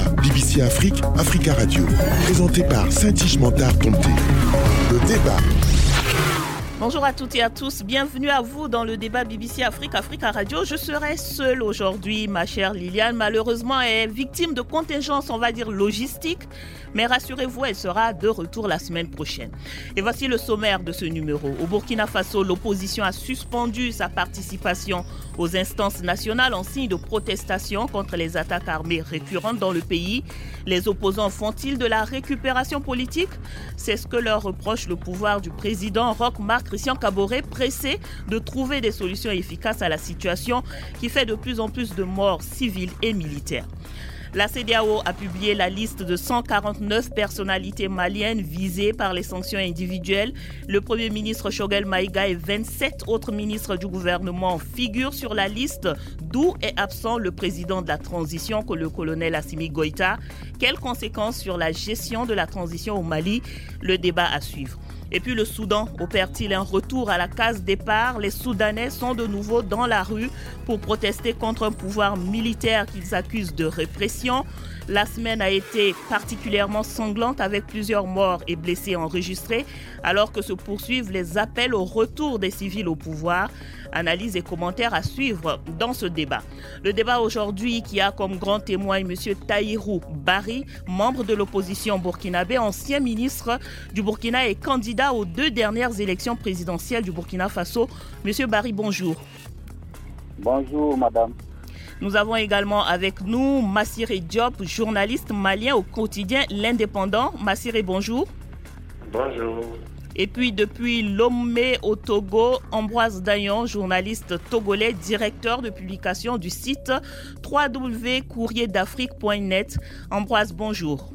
BBC Afrique, Africa Radio. Présenté par Saint-Tige Mentard Tomté. Le débat. Bonjour à toutes et à tous, bienvenue à vous dans le débat BBC Afrique, Africa Radio. Je serai seule aujourd'hui, ma chère Liliane. Malheureusement, est victime de contingence, on va dire, logistique. Mais rassurez-vous, elle sera de retour la semaine prochaine. Et voici le sommaire de ce numéro. Au Burkina Faso, l'opposition a suspendu sa participation aux instances nationales en signe de protestation contre les attaques armées récurrentes dans le pays. Les opposants font-ils de la récupération politique? C'est ce que leur reproche le pouvoir du président Roch Marc Christian Caboret, pressé de trouver des solutions efficaces à la situation qui fait de plus en plus de morts civiles et militaires. La CDAO a publié la liste de 149 personnalités maliennes visées par les sanctions individuelles. Le Premier ministre Shogel Maïga et 27 autres ministres du gouvernement figurent sur la liste, d'où est absent le président de la transition, le colonel Assimi Goïta. Quelles conséquences sur la gestion de la transition au Mali? Le débat à suivre. Et puis le Soudan opère-t-il un retour à la case départ? Les Soudanais sont de nouveau dans la rue pour protester contre un pouvoir militaire qu'ils accusent de répression. La semaine a été particulièrement sanglante avec plusieurs morts et blessés enregistrés alors que se poursuivent les appels au retour des civils au pouvoir. Analyse et commentaires à suivre dans ce débat. Le débat aujourd'hui qui a comme grand témoin M. Taïrou Bari, membre de l'opposition burkinabé, ancien ministre du Burkina et candidat aux deux dernières élections présidentielles du Burkina Faso. Monsieur Bari, bonjour. Bonjour, madame. Nous avons également avec nous Massiré Diop, journaliste malien au quotidien L'Indépendant. Massiré, bonjour. Bonjour. Et puis depuis Lomé au Togo, Ambroise Dayon, journaliste togolais, directeur de publication du site www.courrierdafrique.net. Ambroise, bonjour.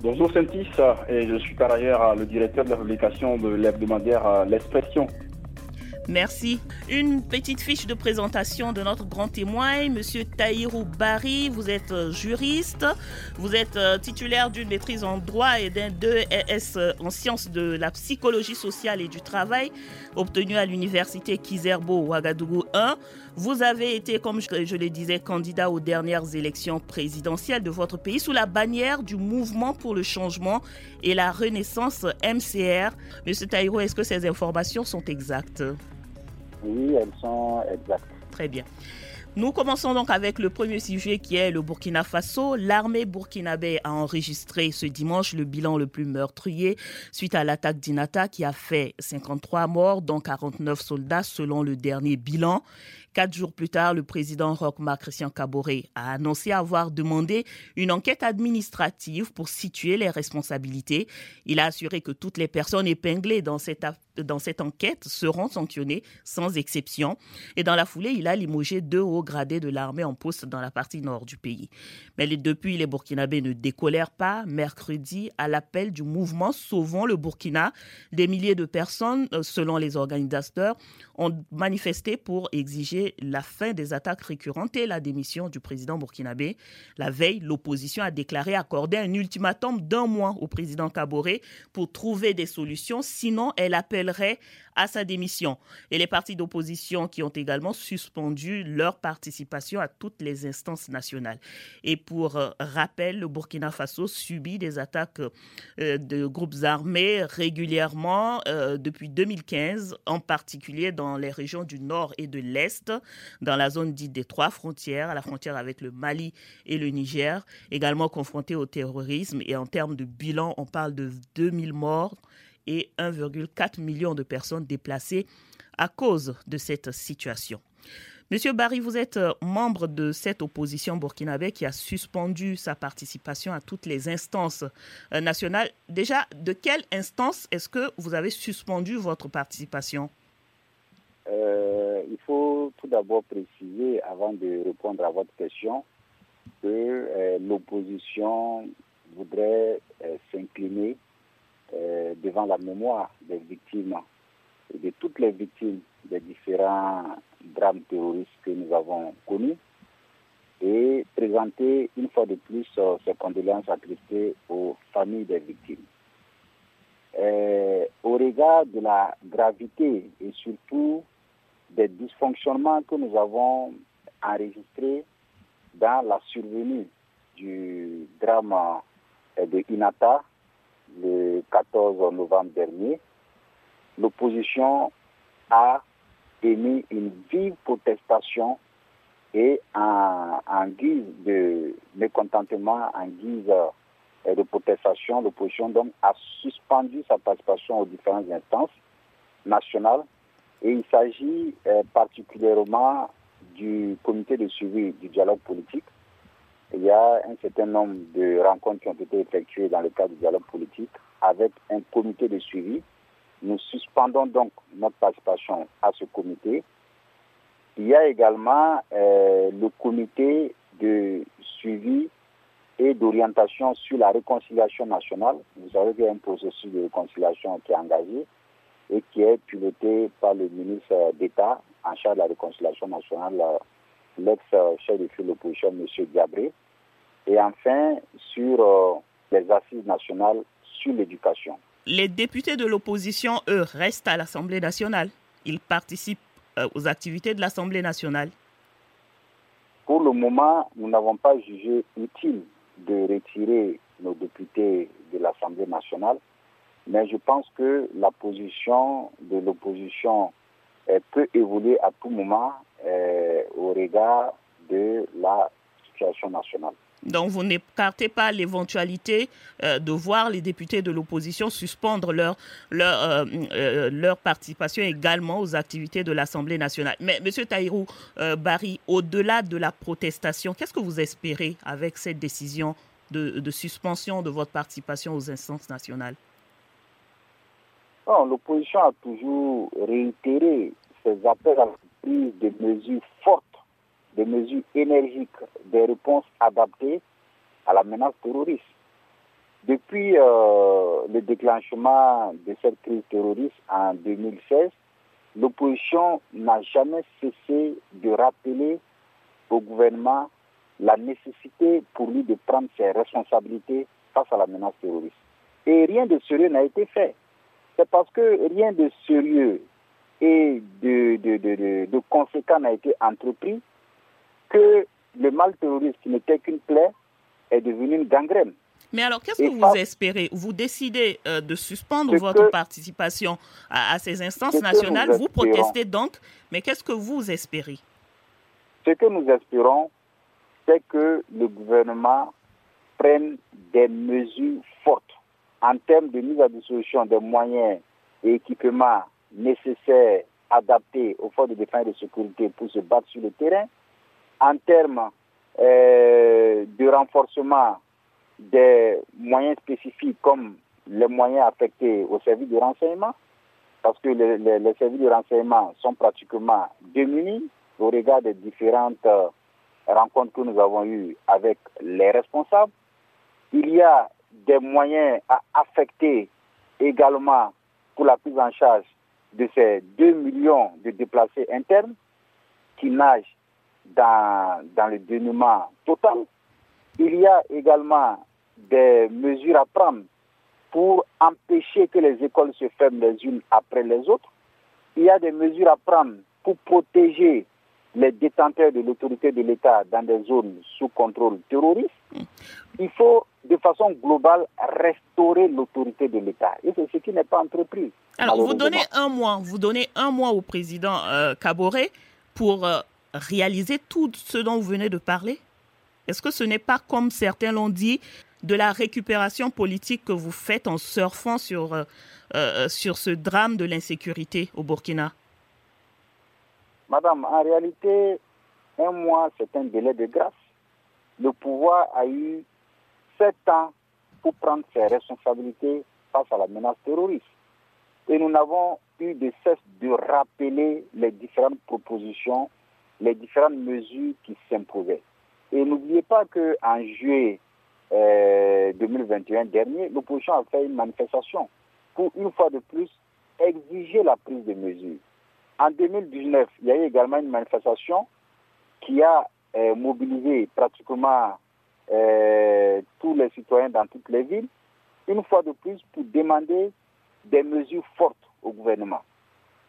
Bonjour Sentis, et je suis par ailleurs le directeur de la publication de l'hebdomadaire L'Expression. Merci. Une petite fiche de présentation de notre grand témoin, Monsieur Taïrou Bari. Vous êtes euh, juriste, vous êtes euh, titulaire d'une maîtrise en droit et d'un 2S euh, en sciences de la psychologie sociale et du travail, obtenu à l'université Kizerbo Ouagadougou 1. Vous avez été, comme je, le disais, candidat aux dernières élections présidentielles de votre pays sous la bannière du Mouvement pour le changement et la renaissance MCR. Monsieur Taïrou, est-ce que ces informations sont exactes? Oui, elles sont exactes. Très bien. Nous commençons donc avec le premier sujet qui est le Burkina Faso. L'armée burkinabé a enregistré ce dimanche le bilan le plus meurtrier suite à l'attaque d'Inata qui a fait 53 morts, dont 49 soldats selon le dernier bilan. Quatre jours plus tard, le président Roch-Marc Christian Caboret a annoncé avoir demandé une enquête administrative pour situer les responsabilités. Il a assuré que toutes les personnes épinglées dans cette, dans cette enquête seront sanctionnées sans exception. Et dans la foulée, il a limogé deux hauts gradés de l'armée en poste dans la partie nord du pays. Mais depuis, les Burkinabés ne décolèrent pas. Mercredi, à l'appel du mouvement Sauvons le Burkina, des milliers de personnes, euh, selon les organisateurs, ont manifesté pour exiger la fin des attaques récurrentes et la démission du président burkinabé. La veille, l'opposition a déclaré accorder un ultimatum d'un mois au président Kaboré pour trouver des solutions, sinon elle à sa démission. Et les partis d'opposition qui ont également suspendu leur participation à toutes les instances nationales. Et pour euh, rappel, le Burkina Faso subit des attaques euh, de groupes armés régulièrement euh, depuis 2015, en particulier dans les régions du nord et de l'est, dans la zone dite des trois frontières, à la frontière avec le Mali et le Niger, également confronté au terrorisme. Et en termes de bilan, on parle de 2000 morts et 1,4 million de personnes déplacées à cause de cette situation. Monsieur Barry, vous êtes euh, membre de cette opposition burkinabé qui a suspendu sa participation à toutes les instances euh, nationales. Déjà, de quelle instance est-ce que vous avez suspendu votre participation? Euh, Il faut tout d'abord préciser, avant de répondre à votre question, que l'opposition voudrait s'incliner euh, devant la mémoire des victimes et de toutes les victimes des différents drames terroristes que nous avons connus et présenter une fois de plus euh, ces condoléances attristées aux familles des victimes. Euh, au regard de la gravité et surtout des dysfonctionnements que nous avons enregistrés dans la survenue du drame de Inata le 14 novembre dernier, l'opposition a émis une vive protestation et en, guise de mécontentement, en guise euh, de protestation, l'opposition donc a suspendu sa participation aux différentes instances nationales et il s'agit euh, particulièrement du comité de suivi du dialogue politique. Il y a un certain nombre de rencontres qui ont été effectuées dans le cadre du dialogue politique avec un comité de suivi. Nous suspendons donc notre participation à ce comité il y a également euh, le comité de suivi et d'orientation sur la réconciliation nationale. Vous savez qu'il y a un processus de réconciliation qui est engagé et qui est piloté par le ministre d'État en charge de la réconciliation nationale, l'ex-chef de file l'opposition, M. Diabré. Et enfin, sur euh, les assises nationales sur l'éducation. Les députés de l'opposition, eux, restent à l'Assemblée nationale. Ils participent euh, aux activités de l'Assemblée nationale Pour le moment, nous n'avons pas jugé utile de retirer nos députés de l'Assemblée nationale, mais je pense que la position de l'opposition peut évoluer à tout moment euh, au regard de la situation nationale. Donc vous n'écartez pas l'éventualité euh, de voir les députés de l'opposition suspendre leur, leur, euh, euh, leur participation également aux activités de l'Assemblée nationale. Mais Monsieur Taïrou Barry, au-delà de la protestation, qu'est-ce que vous espérez avec cette décision de, de suspension de votre participation aux instances nationales? L'opposition a toujours réitéré ses appels à la prise de mesures fortes des mesures énergiques, des réponses adaptées à la menace terroriste. Depuis euh, le déclenchement de cette crise terroriste en 2016, l'opposition n'a jamais cessé de rappeler au gouvernement la nécessité pour lui de prendre ses responsabilités face à la menace terroriste. Et rien de sérieux n'a été fait. C'est parce que rien de sérieux et de, de, de, de conséquent n'a été entrepris que le mal terroriste, qui n'était qu'une plaie, est devenu une gangrène. Mais alors, qu'est-ce que vous espérez? Vous décidez euh, de suspendre votre participation à, ces instances nationales, vous protestez donc, mais qu'est-ce que vous espérez? Ce que nous espérons, c'est que le gouvernement prenne des mesures fortes en termes de mise à disposition des moyens et équipements nécessaires, adaptés aux forces de défense et de sécurité pour se battre sur le terrain, en termes euh, de renforcement des moyens spécifiques comme les moyens affectés au service de renseignement, parce que les, les, services de renseignement sont pratiquement démunis au regard des différentes euh, rencontres que nous avons eues avec les responsables. Il y a des moyens à affecter également pour la prise en charge de ces 2 millions de déplacés internes qui nagent dans, dans le dénouement total. Il y a également des mesures à prendre pour empêcher que les écoles se ferment les unes après les autres. Il y a des mesures à prendre pour protéger les détenteurs de l'autorité de l'État dans des zones sous contrôle terroriste. Il faut, de façon globale, restaurer l'autorité de l'État. Et c'est ce qui n'est pas entrepris. Alors, vous donnez un mois, vous donnez un mois au président euh, pour euh, réaliser tout ce dont vous venez de parler? Est-ce que ce n'est pas, comme certains l'ont dit, de la récupération politique que vous faites en surfant sur, euh, euh, sur ce drame de l'insécurité au Burkina? Madame, en réalité, un mois, c'est un délai de grâce. Le pouvoir a eu sept ans pour prendre ses responsabilités face à la menace terroriste. Et nous n'avons eu de cesse de rappeler les différentes propositions les différentes mesures qui s'imposaient. Et n'oubliez pas qu'en juillet 2021 euh, dernier, l'opposition a fait une manifestation pour une fois de plus exiger la prise de mesures. En 2019, il y a eu également une manifestation qui a euh, mobilisé pratiquement euh, tous les citoyens dans toutes les villes, une fois de plus pour demander des mesures fortes au gouvernement.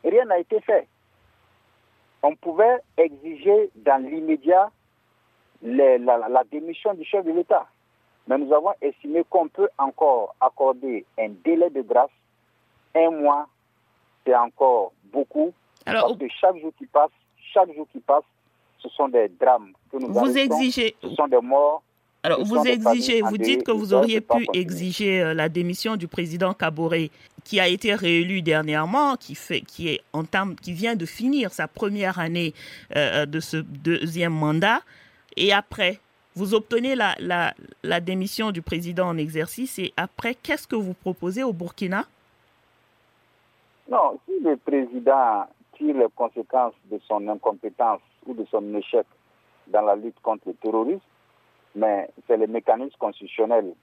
rien n'a été fait on pouvait exiger dans l'immédiat la, la, démission du chef de l'État. Mais nous avons estimé qu'on peut encore accorder un délai de grâce. Un mois, c'est encore beaucoup. Alors, parce que chaque jour qui passe, chaque jour qui passe, ce sont des drames que nous vous exigez, ce sont des morts. Alors, vous exigez, vous dites que vous auriez pu exiger euh, la démission du président Kaboré, qui a été réélu dernièrement, qui fait, qui est en qui vient de finir sa première année euh, de ce deuxième mandat, et après, vous obtenez la, la, la démission du président en exercice, et après, qu'est-ce que vous proposez au Burkina? Non, si le président tire les conséquences de son incompétence ou de son échec dans la lutte contre le terrorisme, mais c'est les mécanismes constitutionnels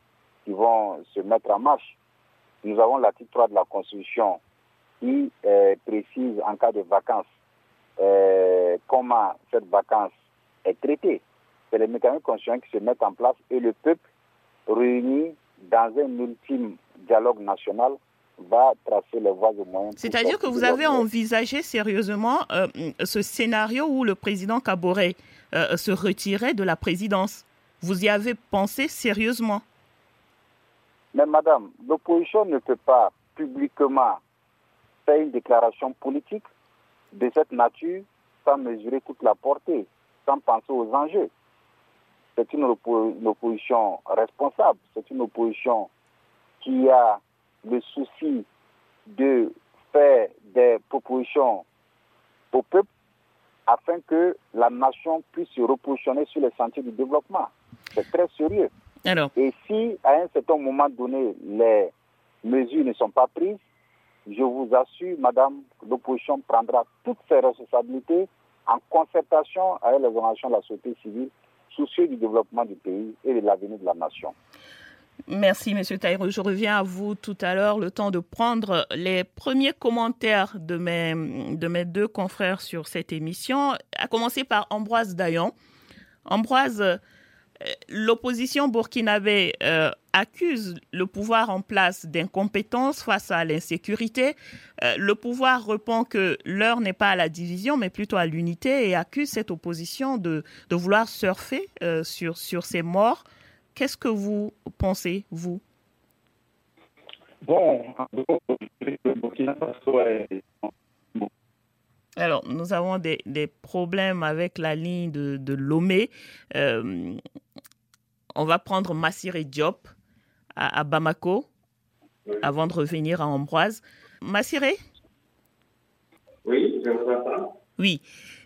qui vont se mettre en marche. Nous avons l'article 3 de la Constitution qui euh, précise en cas de vacances euh, comment cette vacance est traitée. C'est les mécanismes constitutionnels qui se mettent en place et le peuple réuni dans un ultime dialogue national va tracer les voies et moyens. C'est-à-dire que vous avez envisagé sérieusement euh, ce scénario où le président Kaboré euh, se retirait de la présidence. Vous y avez pensé sérieusement? Mais madame, l'opposition ne peut pas publiquement faire une déclaration politique de cette nature sans mesurer toute la portée, sans penser aux enjeux. C'est une opposition responsable, c'est une opposition qui a le souci de faire des propositions au peuple afin que la nation puisse se repositionner sur les sentiers du développement. C'est très sérieux. Alors. Et si à un certain moment donné, les mesures ne sont pas prises, je vous assure, madame, l'opposition prendra toutes ses responsabilités en concertation avec les organisations de la société civile, soucieux du développement du pays et de l'avenir de la nation. Merci, Monsieur Taïro. Je reviens à vous tout à l'heure, le temps de prendre les premiers commentaires de mes, de mes deux confrères sur cette émission, à commencer par Ambroise Dayan. Ambroise, euh, l'opposition burkinabé euh, accuse le pouvoir en place d'incompétence face à l'insécurité. Euh, le pouvoir répond que l'heure n'est pas à la division, mais plutôt à l'unité et accuse cette opposition de, de vouloir surfer sur, sur ces morts. Qu'est-ce que vous pensez, vous? Bon. Alors, nous avons des, des, problèmes avec la ligne de, de Lomé. Euh, on va prendre Massiré Diop à, à Bamako avant de revenir à Ambroise. Massiré? Oui, je vous entends. Oui.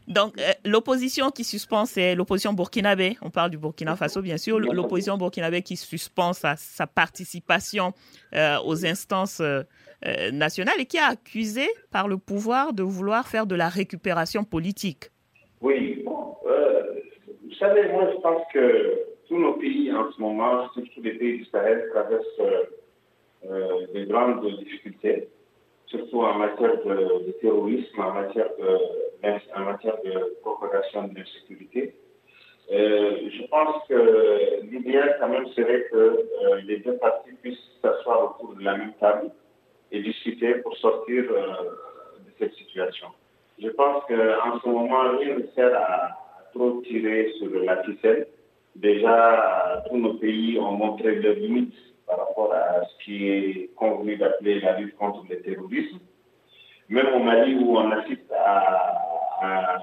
Donc, euh, l'opposition qui suspend, c'est l'opposition burkinabé. On parle du Burkina Faso, bien sûr. L'opposition burkinabé qui suspend sa, sa participation euh, aux instances euh, nationales et qui est accusé par le pouvoir de vouloir faire de la récupération politique. Oui, vous savez, moi, je pense que tous nos pays en ce moment, surtout les pays du Sahel, traversent des grandes difficultés surtout en matière de, terrorisme, en matière de, en matière de propagation de l'insécurité. Euh, je pense que l'idéal quand même serait que euh, les deux parties puissent s'asseoir autour de la même table et discuter pour sortir euh, de cette situation. Je pense qu'en ce moment, rien ne sert à, trop tirer sur la ficelle. Déjà, tous nos pays ont montré leurs limites par rapport à ce qui est convenu d'appeler la lutte contre le terrorisme. Même au Mali, où on assiste à,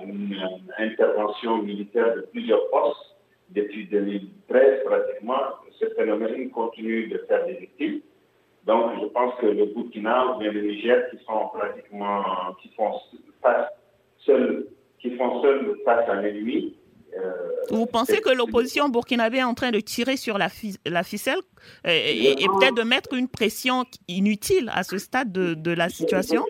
une, intervention militaire de plusieurs forces depuis 2013 pratiquement, ce phénomène continue de faire des victimes. Donc, je pense que le Burkina ou le Niger, qui sont pratiquement, qui font face seuls, qui font seuls face à l'ennemi, euh, Vous pensez que l'opposition burkinabé est en train de tirer sur la, la ficelle euh, et, peut-être de mettre une pression inutile à ce stade de, de, la situation?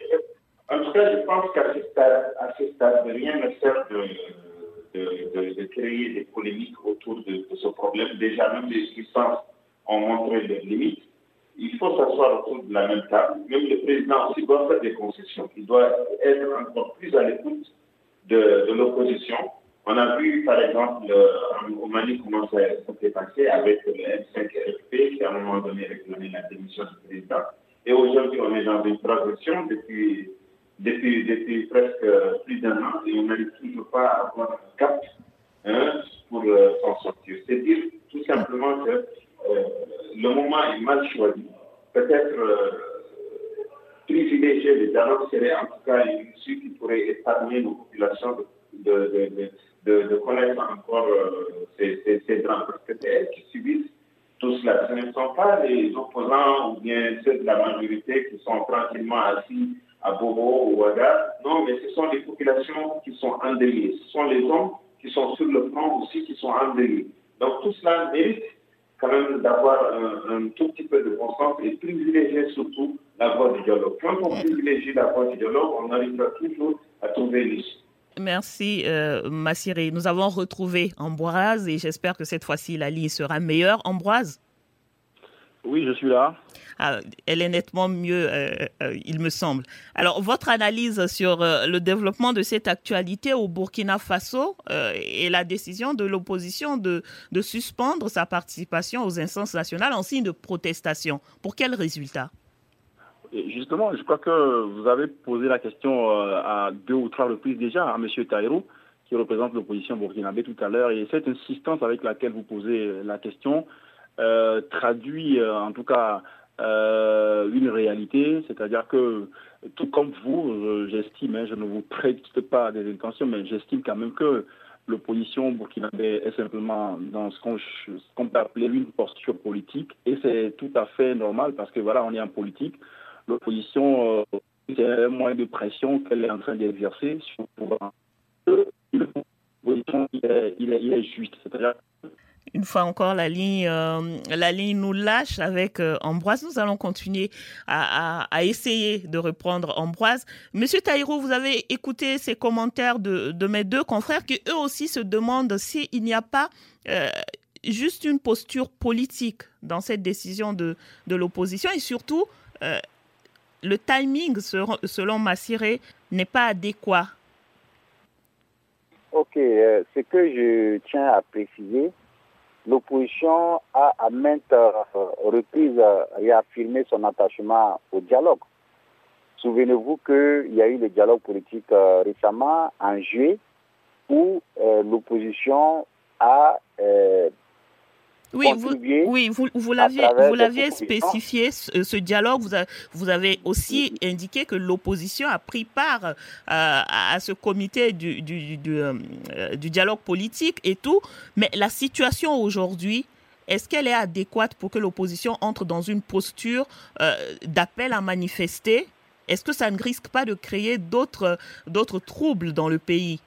En tout cas, je pense qu'à ce stade, à ce stade rien ne sert de, de, créer des polémiques autour de, ce problème. Déjà, même les puissances ont montré leurs limites. Il faut s'asseoir autour de la même table. Même le président aussi doit faire des concessions. Il doit être encore plus à l'écoute de l'opposition on a vu, par exemple, au Mali comment ça s'est passé avec le M5RFP qui, à un moment donné, réclamé la démission du président. Et aujourd'hui, on est dans une progression depuis, depuis, presque plus d'un an et on n'arrive toujours pas à avoir un cap hein, pour euh, s'en effectivement que le moment est mal choisi. Peut-être privilégier le dialogue serait en tout cas une issue qui pourrait épargner nos populations de, connaître encore ces, ces, drames, parce que c'est elles qui subissent tout cela. Ce ne sont pas les opposants ou bien ceux de la majorité qui sont tranquillement assis à Bobo ou à Ouaga. Non, mais ce sont les populations qui sont endeuillées. Ce sont les hommes qui sont sur le front aussi qui sont endeuillés. Donc tout cela mérite quand même d'avoir un, tout petit peu de bon et privilégier surtout la voie du dialogue. Quand on privilégie la voie du dialogue, on arrivera toujours à trouver l'issue. Merci, euh, Massiré. Nous avons retrouvé Ambroise et j'espère que cette fois-ci la ligne sera meilleure. Ambroise? Oui, je suis là. Ah, elle est nettement mieux, euh, euh, il me semble. Alors, votre analyse sur euh, le développement de cette actualité au Burkina Faso et la décision de l'opposition de, de suspendre sa participation aux instances nationales en signe de protestation. Pour quel résultat? Justement, je crois que vous avez posé la question à deux ou trois reprises déjà à M. Taïrou, qui représente l'opposition burkinabé tout à l'heure, et cette insistance avec laquelle vous posez la question traduit en tout cas euh, une réalité, c'est-à-dire que tout comme vous, j'estime, hein, je ne vous prête pas des intentions, mais j'estime quand même que l'opposition burkinabé est simplement dans ce qu'on peut appeler une posture politique, et c'est tout à fait normal parce que voilà, on est en politique. L'opposition, euh, c'est un moyen de pression qu'elle est en train d'exercer sur le pouvoir. L'opposition, il il est juste, c'est-à-dire une fois encore, la ligne, euh, la ligne nous lâche avec euh, Ambroise. Nous allons continuer à, essayer de reprendre Ambroise. Monsieur Taïrou, vous avez écouté ces commentaires de, mes deux confrères qui eux aussi se demandent s'il n'y a pas euh, juste une posture politique dans cette décision de, de l'opposition et surtout le timing, selon Massiré, n'est pas adéquat. Ok, ce que je tiens à préciser, l'opposition a à maintes euh, reprises réaffirmé son attachement au dialogue. Souvenez-vous qu'il y a eu le dialogue politique euh, récemment en juillet où euh, l'opposition a oui, vous, oui, vous, vous l'aviez, vous l'aviez spécifié, ce, dialogue. Vous, vous, avez aussi indiqué que l'opposition a pris part euh, à, ce comité du, du, du, euh, du, dialogue politique et tout. Mais la situation aujourd'hui, est-ce qu'elle est adéquate pour que l'opposition entre dans une posture euh, d'appel à manifester? Est-ce que ça ne risque pas de créer d'autres troubles dans le pays?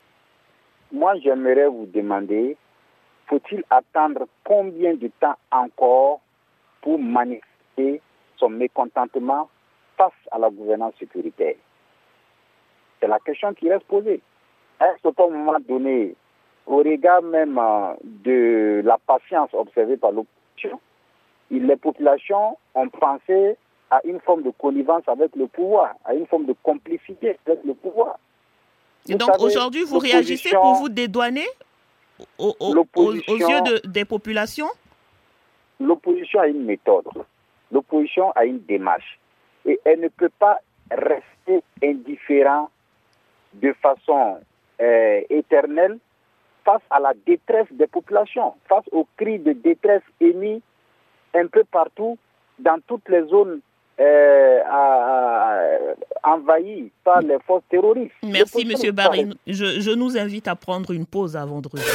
Moi, j'aimerais vous demander faut-il attendre combien de temps encore pour manifester son mécontentement face à la gouvernance sécuritaire? C'est la question qui reste posée. Est-ce qu'à un moment donné, au regard même euh, de la patience observée par l'opposition, les populations ont pensé à une forme de connivence avec le pouvoir, à une forme de complicité avec le pouvoir. Et donc aujourd'hui, vous réagissez pour vous dédouaner? Aux, yeux des populations? L'opposition a une méthode, l'opposition a une démarche. Et elle ne peut pas rester indifférente de façon euh, éternelle face à la détresse des populations, face aux cris de détresse émis un peu partout dans toutes les zones envahi par les forces terroristes. Merci, Monsieur Barry. Je, je nous invite à prendre une pause avant de revenir.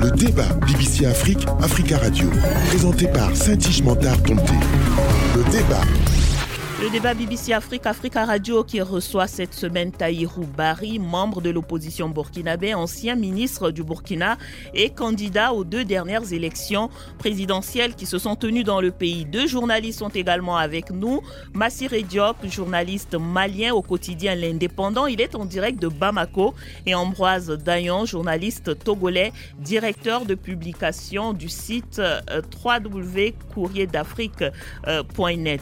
Le débat BBC Afrique, Africa Radio, présenté par Saint-Ige Mentard Le débat le débat BBC Afrique, Africa Radio qui reçoit cette semaine Taïrou Bari, membre de l'opposition burkinabé, ancien ministre du Burkina et candidat aux deux dernières élections présidentielles qui se sont tenues dans le pays. Deux journalistes sont également avec nous. Massir Diop, journaliste malien au quotidien L'Indépendant, il est en direct de Bamako et Ambroise Dayan, journaliste togolais, directeur de publication du site euh, www.courrierdafrique.net. Euh,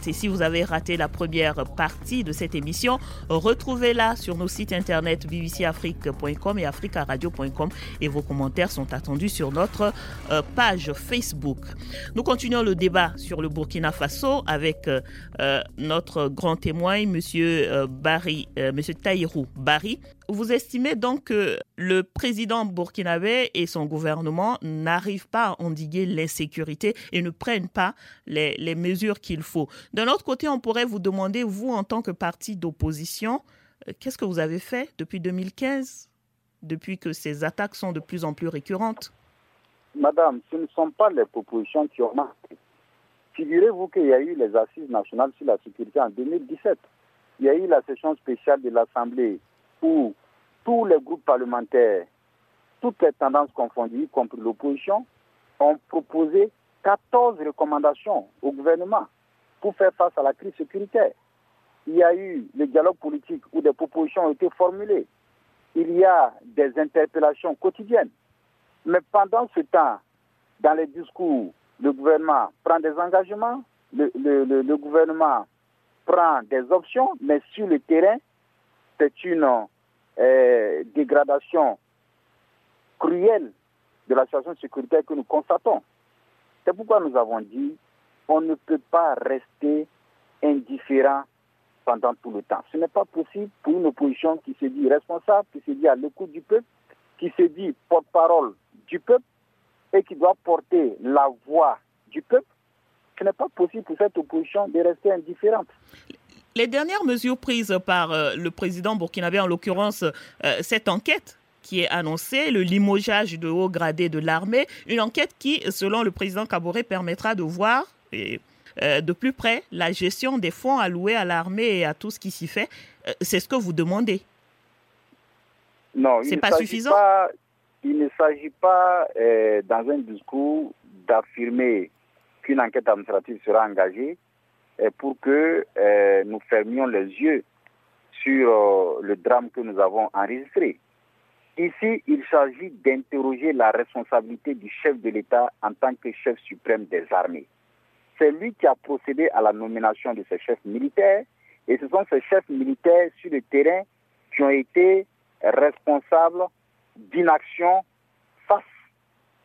et si vous avez raté la la première partie de cette émission. Retrouvez-la sur nos sites internet bbcafrique.com et africaradio.com et vos commentaires sont attendus sur notre euh, page Facebook. Nous continuons le débat sur le Burkina Faso avec euh, euh, notre grand témoin, Monsieur Barry, Monsieur Taïrou Barry. Vous estimez donc que le président burkinabé et son gouvernement n'arrivent pas à endiguer l'insécurité et ne prennent pas les, les mesures qu'il faut? D'un autre côté, on pourrait vous demander, vous, en tant que parti d'opposition, euh, qu'est-ce que vous avez fait depuis 2015, depuis que ces attaques sont de plus en plus récurrentes? Madame, ce ne sont pas les propositions qui ont marqué. Figurez-vous qu'il y a eu les assises nationales sur la sécurité en 2017. Il y a eu la session spéciale de l'Assemblée où tous les groupes parlementaires, toutes les tendances confondues, y compris l'opposition, ont proposé 14 recommandations au gouvernement pour faire face à la crise sécuritaire. Il y a eu le dialogue politique où des propositions ont été formulées. Il y a des interpellations quotidiennes. Mais pendant ce temps, dans les discours, le gouvernement prend des engagements, le, le, le, gouvernement prend des options, mais sur le terrain, c'est une euh, dégradation cruelle de la situation sécuritaire que nous constatons. C'est pourquoi nous avons dit on ne peut pas rester indifférent pendant tout le temps. Ce n'est pas possible pour une opposition qui se dit responsable, qui se dit à l'écoute du peuple, qui se dit porte-parole du peuple et qui doit porter la voix du peuple. Ce n'est pas possible pour cette opposition de rester indifférente. Les dernières mesures prises par euh, le président burkinabé, en l'occurrence euh, cette enquête qui est annoncée, le limogeage de haut gradé de l'armée, une enquête qui, selon le président Kaboré, permettra de voir euh, de plus près la gestion des fonds alloués à l'armée et à tout ce qui s'y fait. C'est ce que vous demandez. Non, c'est pas suffisant. il ne s'agit pas, dans un discours, d'affirmer qu'une enquête administrative sera engagée pour que euh, nous fermions les yeux sur euh, le drame que nous avons enregistré. Ici, il s'agit d'interroger la responsabilité du chef de l'État en tant que chef suprême des armées. C'est lui qui a procédé à la nomination de ces chefs militaires et ce sont ces chefs militaires sur le terrain qui ont été responsables d'inaction face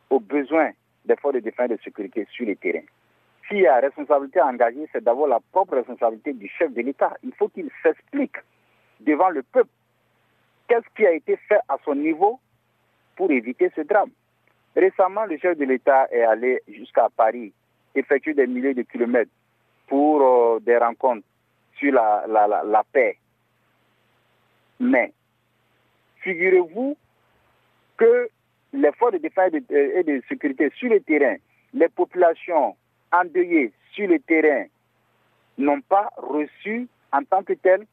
aux besoins des forces de défense et de sécurité sur le terrain. S'il y a responsabilité à engager, c'est d'abord la propre responsabilité du chef de l'État. Il faut qu'il s'explique devant le peuple qu'est-ce qui a été fait à son niveau pour éviter ce drame. Récemment, le chef de l'État est allé jusqu'à Paris effectuer des milliers de kilomètres pour euh, des rencontres sur la, la, la paix. Mais figurez-vous que les forces de défense et de sécurité sur le terrain, les populations endeuillés sur le terrain n'ont pas reçu en tant que tel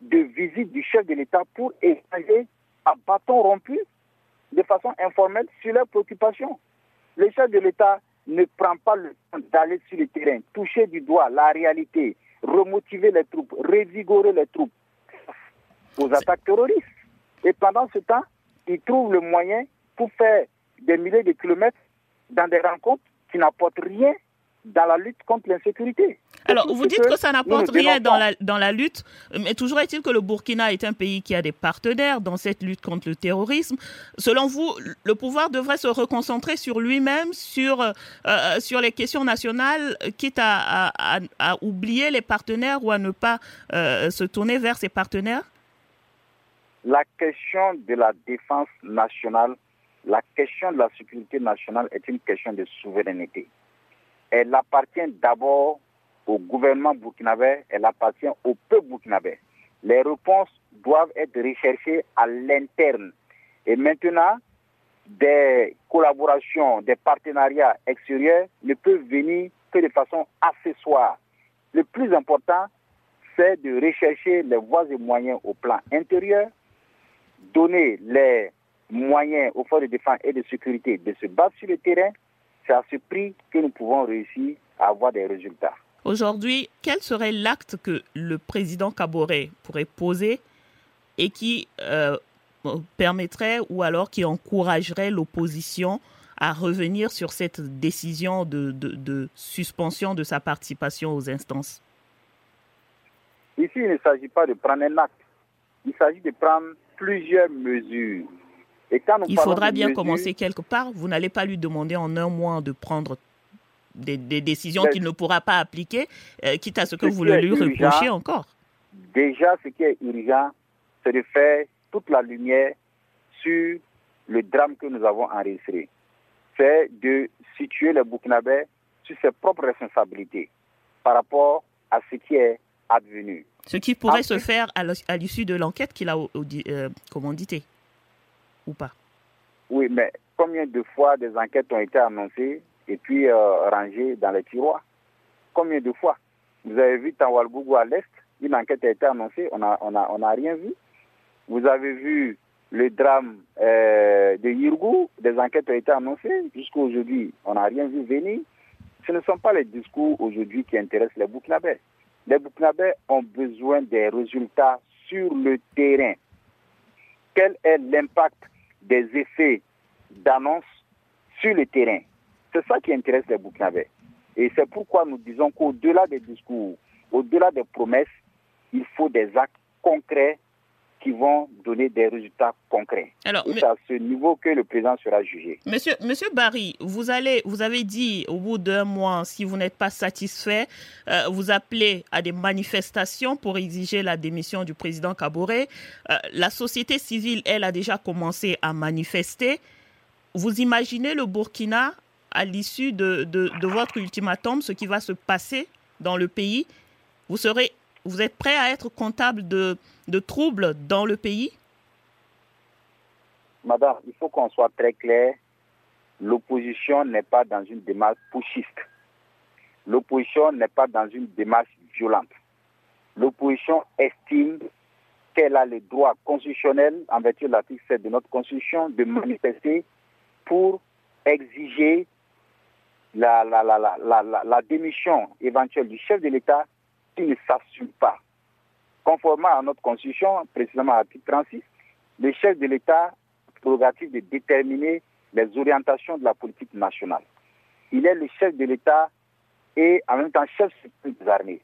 de visite du chef de l'État pour échanger à bâton rompu de façon informelle sur leurs préoccupations. Le chef de l'État ne prend pas le temps d'aller sur le terrain, toucher du doigt la réalité, remotiver les troupes, revigorer les troupes aux attaques terroristes. Et pendant ce temps, il trouve le moyen pour faire des milliers de kilomètres dans des rencontres qui n'apportent rien dans la lutte contre l'insécurité. Alors, vous dites que, ça n'apporte rien dans la, dans la lutte, mais toujours est-il que le Burkina est un pays qui a des partenaires dans cette lutte contre le terrorisme. Selon vous, le pouvoir devrait se reconcentrer sur lui-même, sur, euh, euh, sur les questions nationales, quitte à, à, oublier les partenaires ou à ne pas euh, se tourner vers ses partenaires? La question de la défense nationale, la question de la sécurité nationale est une question de souveraineté elle appartient d'abord au gouvernement burkinabé, elle appartient au peuple burkinabé. Les réponses doivent être recherchées à l'interne. Et maintenant, des collaborations, des partenariats extérieurs ne peuvent venir que de façon accessoire. Le plus important, c'est de rechercher les voies et moyens au plan intérieur, donner les moyens aux forces de défense et de sécurité de se battre sur le terrain c'est à ce prix que nous pouvons réussir à avoir des résultats. Aujourd'hui, quel serait l'acte que le président Kaboré pourrait poser et qui euh, permettrait ou alors qui encouragerait l'opposition à revenir sur cette décision de, de, suspension de sa participation aux instances? Ici, il ne s'agit pas de prendre un acte, il s'agit de prendre plusieurs mesures il faudra bien commencer quelque part. Vous n'allez pas lui demander en un mois de prendre des, décisions qu'il ne pourra pas appliquer, euh, quitte à ce que vous le lui reprochez encore. Déjà, ce qui est urgent, c'est de faire toute la lumière sur le drame que nous avons enregistré. C'est de situer le Burkinabé sur ses propres responsabilités par rapport à ce qui est advenu. Ce qui pourrait se faire à l'issue de l'enquête qu'il a euh, commanditée, Oui, mais combien de fois des enquêtes ont été annoncées et puis euh, rangées dans les tiroirs? Combien de fois? Vous avez vu Tawalbougou à l'Est, une enquête a été annoncée, on n'a on a, on a rien vu. Vous avez vu le drame euh, de Yirgou, des enquêtes ont été annoncées. Jusqu'à aujourd'hui, on n'a rien vu venir. Ce ne sont pas les discours aujourd'hui qui intéressent les Burkinabés. Les Burkinabés ont besoin des résultats sur le terrain. Quel est l'impact des effets d'annonce sur le terrain C'est ça qui intéresse les Burkinabés. Et c'est pourquoi nous disons qu'au-delà des discours, au-delà des promesses, il faut des actes concrets qui vont donner des résultats concrets. Alors, c'est à ce niveau que le président sera jugé. Monsieur, Monsieur Barry, vous, allez, vous avez dit au bout d'un mois, si vous n'êtes pas satisfait, euh, vous appelez à des manifestations pour exiger la démission du président Kaboré. Euh, la société civile, elle, a déjà commencé à manifester. Vous imaginez le Burkina à l'issue de, de, de votre ultimatum, ce qui va se passer dans le pays? Vous serez vous êtes prêt à être comptable de, troubles dans le pays? Madame, il faut qu'on soit très clair. L'opposition n'est pas dans une démarche pouchiste. L'opposition n'est pas dans une démarche violente. L'opposition estime qu'elle a le droit constitutionnel, en vertu de l'article 7 de notre Constitution, de manifester pour exiger la, la, la démission éventuelle du chef de l'État ne s'assume pas. Conformément à notre constitution, précisément à l'article 36, le chef de l'État prérogative de déterminer les orientations de la politique nationale. Il est le chef de l'État et en même temps chef des armées.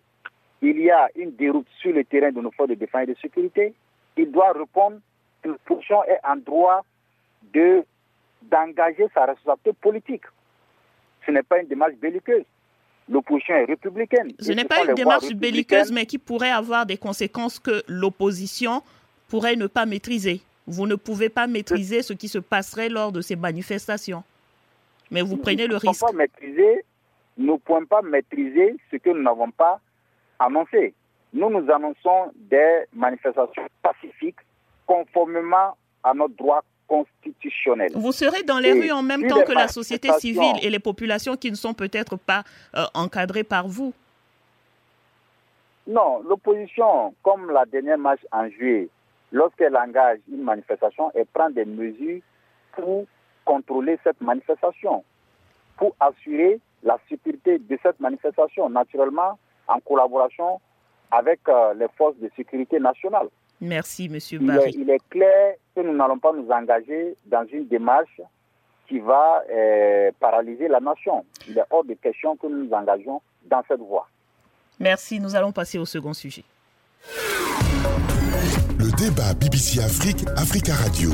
Il y a une déroute sur le terrain de nos forces de défense et de sécurité. Il doit répondre que l'opposition est en droit de d'engager sa responsabilité politique. Ce n'est pas une démarche belliqueuse l'opposition est républicaine. Ce n'est pas une démarche belliqueuse, mais qui pourrait avoir des conséquences que l'opposition pourrait ne pas maîtriser. Vous ne pouvez pas maîtriser ce qui se passerait lors de ces manifestations. Mais vous prenez le risque. Pas maîtriser, nous ne pouvons pas maîtriser ce que nous n'avons pas annoncé. Nous, nous annonçons des manifestations pacifiques conformément à notre droit constitutionnel. Vous serez dans les rues en même temps que la société civile et les populations qui ne sont peut-être pas euh, encadrées par vous. Non, l'opposition, comme la dernière marche en juillet, lorsqu'elle engage une manifestation, elle prend des mesures pour contrôler cette manifestation, pour assurer la sécurité de cette manifestation, naturellement en collaboration avec euh, les forces de sécurité nationales. Merci, Monsieur Barry. Il est, clair que nous n'allons pas nous engager dans une démarche qui va euh, paralyser la nation. Il est hors de question que nous nous engagions dans cette voie. Merci. Nous allons passer au second sujet. Le débat BBC Afrique, Africa Radio.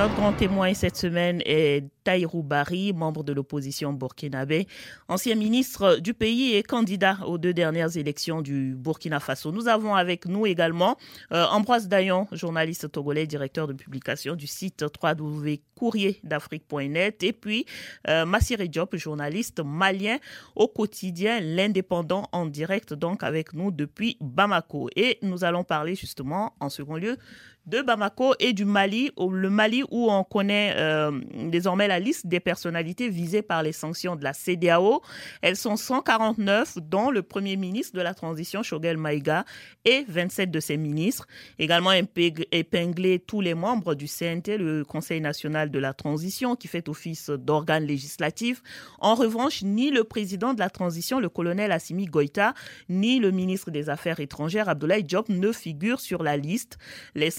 Notre grand témoin cette semaine est Taïrou Bari, membre de l'opposition burkinabé, ancien ministre du pays et candidat aux deux dernières élections du Burkina Faso. Nous avons avec nous également euh, Ambroise Dayon, journaliste togolais, directeur de publication du site www.courrierdafrique.net et puis euh, Massiré Diop, journaliste malien au quotidien L'Indépendant en direct donc avec nous depuis Bamako. Et nous allons parler justement en second lieu de Bamako et du Mali, le Mali où on connaît euh, désormais la liste des personnalités visées par les sanctions de la CDAO. Elles sont 149, dont le Premier ministre de la transition, Shogel Maïga, et 27 de ses ministres. Également épinglé tous les membres du CNT, le Conseil national de la transition, qui fait office d'organe législatif. En revanche, ni le président de la transition, le colonel Assimi Goïta, ni le ministre des Affaires étrangères, Abdoulaye Diop, ne figurent sur la liste. Les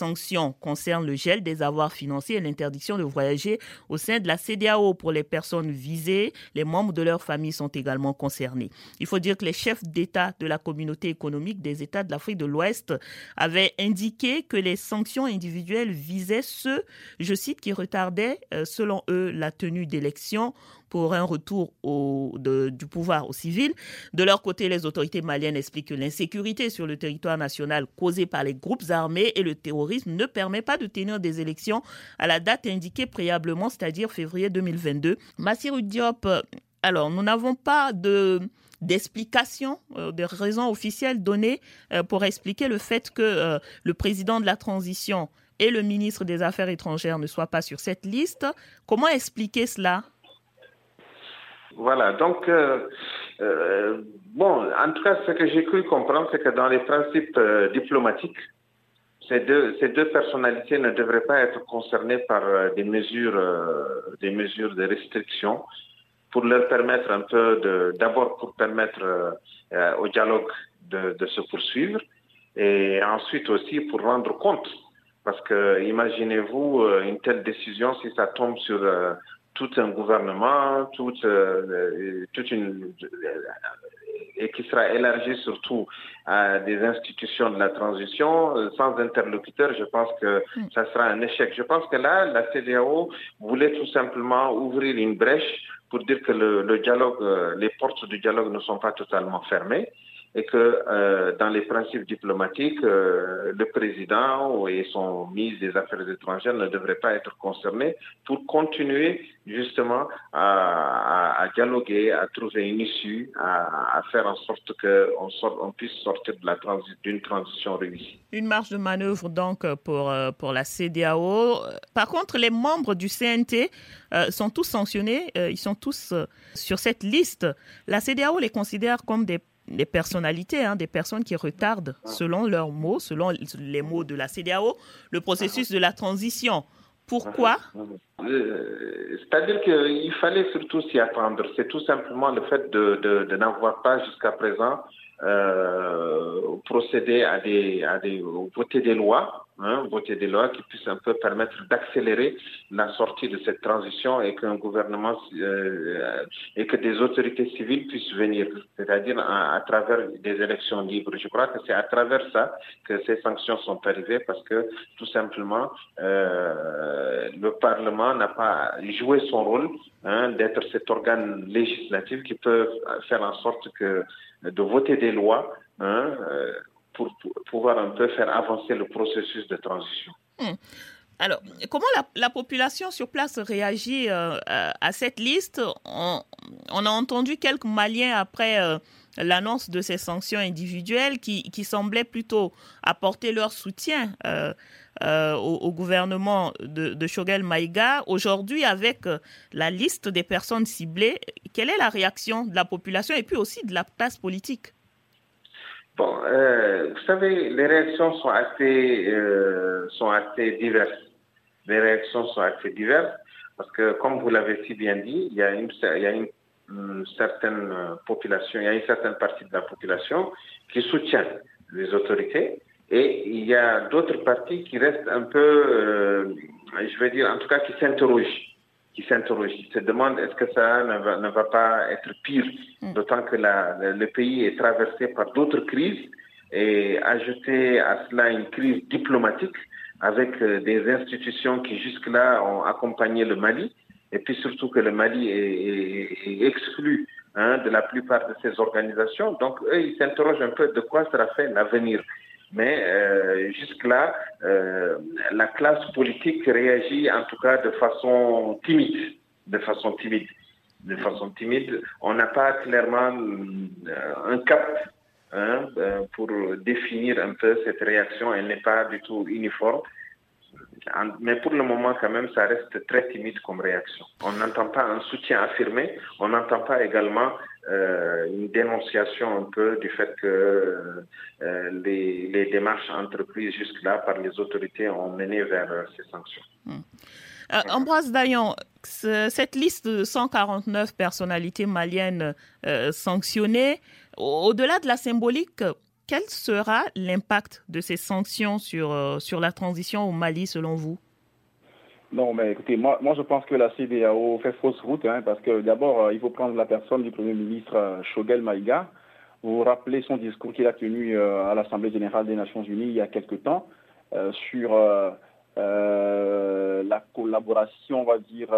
concernent le gel des avoirs financiers et l'interdiction de voyager au sein de la CDAO pour les personnes visées. Les membres de leur famille sont également concernés. Il faut dire que les chefs d'État de la communauté économique des États de l'Afrique de l'Ouest avaient indiqué que les sanctions individuelles visaient ceux, je cite, qui retardaient, euh, selon eux, la tenue d'élections pour un retour du pouvoir aux civils. De leur côté, les autorités maliennes expliquent que l'insécurité sur le territoire national causée par les groupes armés et le terrorisme ne permet pas de tenir des élections à la date indiquée préalablement, c'est-à-dire février 2022. Massirou Diop, alors nous n'avons pas de d'explications, euh, de raisons officielles données euh, pour expliquer le fait que euh, le président de la transition et le ministre des Affaires étrangères ne soient pas sur cette liste. Comment expliquer cela? Voilà, donc, euh, euh, bon, en tout cas, ce que j'ai cru comprendre, c'est que dans les principes euh, diplomatiques, ces deux, personnalités ne devraient pas être concernées par des mesures, des mesures de restriction pour leur permettre un peu d'abord pour permettre au dialogue de, de, se poursuivre et ensuite aussi pour rendre compte. Parce que imaginez-vous une telle décision si ça tombe sur tout un gouvernement, toute, euh, toute une et qui sera élargi surtout à des institutions de la transition, euh, sans interlocuteur, je pense que ça sera un échec. Je pense que là, la CDAO voulait tout simplement ouvrir une brèche pour dire que le, le dialogue, euh, les portes du dialogue ne sont pas totalement fermées et que euh, dans les principes diplomatiques, euh, le président et son ministre des Affaires étrangères ne devraient pas être concernés pour continuer justement à, à, dialoguer, à trouver une issue, à, à faire en sorte qu'on on puisse sortir d'une transition réussie. Une marge de manœuvre donc pour, euh, pour la CDAO. Par contre, les membres du CNT sont tous sanctionnés, ils sont tous sur cette liste. La CDAO les considère comme des des personnalités, hein, des personnes qui retardent, selon leurs mots, selon les mots de la CDAO, le processus de la transition. Pourquoi? Euh, C'est-à-dire qu'il fallait surtout s'y attendre. C'est tout simplement le fait de, de n'avoir pas jusqu'à présent euh, procéder à des, à des, voter des lois, hein, voter des lois qui puissent un peu permettre d'accélérer la sortie de cette transition et qu'un gouvernement euh, et que des autorités civiles puissent venir, c'est-à-dire à, travers des élections libres. Je crois que c'est à travers ça que ces sanctions sont arrivées parce que tout simplement euh, le Parlement n'a pas joué son rôle hein, d'être cet organe législatif qui peut faire en sorte que de voter des lois hein, euh, pour, pouvoir un peu faire avancer le processus de transition. Hmm. Alors, comment la, population sur place réagit euh, à cette liste? On, a entendu quelques Maliens après euh, l'annonce de ces sanctions individuelles qui, qui, semblaient plutôt apporter leur soutien au, gouvernement de, de Shogel Maïga. Aujourd'hui, avec la liste des personnes ciblées, quelle est la réaction de la population et puis aussi de la classe politique? Bon, euh, vous savez, les réactions sont assez, euh, sont assez diverses. Les réactions sont assez diverses parce que, comme vous l'avez si bien dit, il y a une, certaine population, il y a une certaine partie de la population qui soutient les autorités et il y a d'autres parties qui restent un peu, euh, je vais dire, en tout cas, qui s'interrogent qui s'interrogent, qui se demandent est-ce que ça ne va, ne va pas être pire, mm. d'autant que la, le pays est traversé par d'autres crises et ajouter à cela une crise diplomatique avec euh, des institutions qui jusque-là ont accompagné le Mali et puis surtout que le Mali est, exclu hein, de la plupart de ces organisations. Donc eux, ils s'interrogent un peu de quoi sera fait l'avenir. Mais euh, jusque-là, euh, la classe politique réagit en tout cas de façon timide, de façon timide, de façon timide. On n'a pas clairement euh, un cap hein, pour définir un peu cette réaction. Elle n'est pas du tout uniforme. Mais pour le moment, quand même, ça reste très timide comme réaction. On n'entend pas un soutien affirmé, on n'entend pas également euh, une dénonciation un peu du fait que euh, les, démarches entreprises jusque-là par les autorités ont mené vers euh, ces sanctions. Ambroise Dayon, cette liste de 149 personnalités maliennes sanctionnées, au-delà de la symbolique, quel sera l'impact de ces sanctions sur, sur la transition au Mali selon vous? Non, mais écoutez, moi, moi je pense que la CDAO fait fausse route, hein, parce que d'abord, euh, il faut prendre la personne du Premier ministre euh, Shogel Maïga. Vous vous rappelez son discours qu'il a tenu euh, à l'Assemblée générale des Nations unies il y a quelque temps sur la collaboration, on va dire,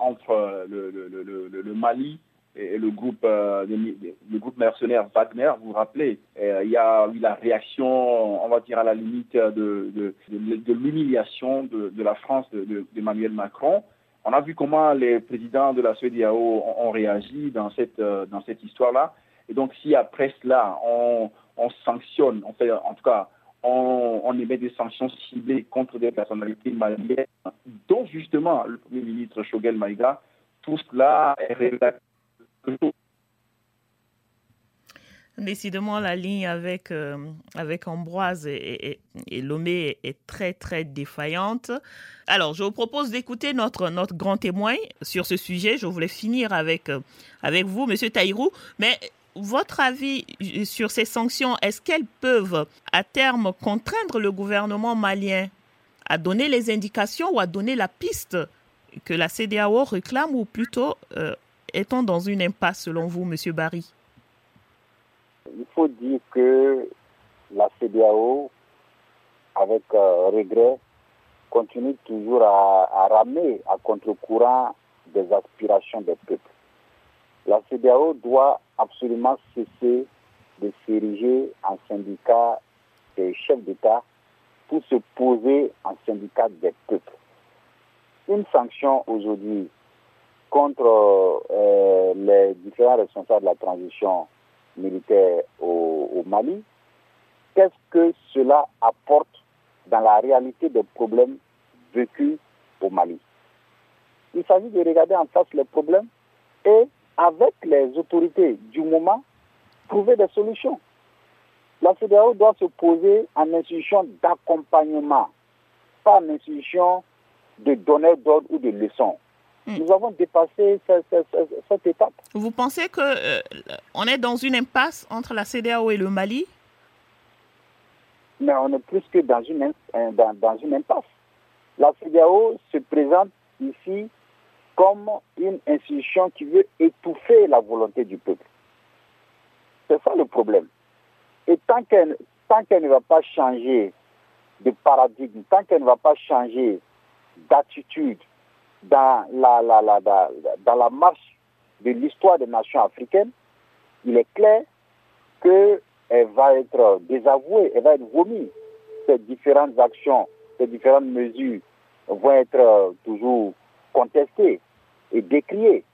entre le, Mali le groupe, le groupe mercenaire Wagner, vous vous rappelez, il y a eu la réaction, on va dire à la limite de, de, l'humiliation de, la France d'Emmanuel Macron. On a vu comment les présidents de la CEDEAO ont, réagi dans cette, dans cette histoire-là. Et donc, si après cela, on, sanctionne, on fait, en tout cas, on, émet des sanctions ciblées contre des personnalités maliennes, dont justement le Premier ministre Shogel Maïga, tout cela est révélateur Décidément, la ligne avec, euh, Ambroise et, Lomé est très, très défaillante. Alors, je vous propose d'écouter notre, grand témoin sur ce sujet. Je voulais finir avec, euh, vous, Monsieur Taïrou. Mais votre avis sur ces sanctions, est-ce qu'elles peuvent à terme contraindre le gouvernement malien à donner les indications ou à donner la piste que la CDAO réclame ou plutôt euh, est-on dans une impasse selon vous, Monsieur Barry? Il faut dire que la CDAO, avec euh, regret, continue toujours à, ramer à contre-courant des aspirations des peuples. La CDAO doit absolument cesser de s'ériger en syndicat des chefs d'État pour se poser en syndicat des peuples. Une sanction aujourd'hui contre euh, les différents responsables de la transition militaire au, Mali, qu'est-ce que cela apporte dans la réalité des problèmes vécus au Mali? Il s'agit de regarder en face les problèmes et, avec les autorités du moment, trouver des solutions. La CDAO doit se poser en institution d'accompagnement, pas en institution de donneur d'ordre ou de leçons. Hmm. Nous avons dépassé cette, étape. Vous pensez qu'on euh, on est dans une impasse entre la CDAO et le Mali? Mais on est plus que dans une, dans, dans une impasse. La CDAO se présente ici comme une institution qui veut étouffer la volonté du peuple. C'est ça le problème. Et tant qu'elle ne va pas changer de paradigme, tant qu'elle ne va pas changer d'attitude, dans la, marche de l'histoire des nations africaines, il est clair qu'elle va être désavouée, elle va être vomie. Ces différentes actions, ces différentes mesures vont être toujours contestées et décriées.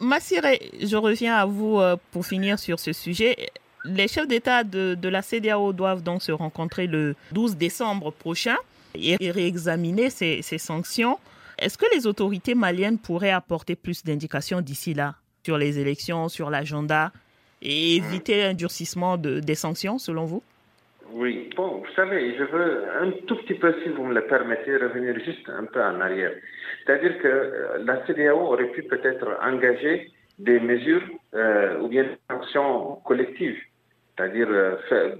Massire, je reviens à vous euh, pour finir sur ce sujet. Les chefs d'État de, la CDAO doivent donc se rencontrer le 12 décembre prochain et réexaminer ces sanctions. Est-ce que les autorités maliennes pourraient apporter plus d'indications d'ici là sur les élections, sur l'agenda et éviter un durcissement de, des sanctions selon vous? Oui, bon, vous savez, je veux un tout petit peu, si vous me le permettez, revenir juste un peu en arrière. C'est-à-dire que euh, la CDAO aurait pu peut-être engager des mesures euh, ou bien des sanctions collectives c'est-à-dire euh,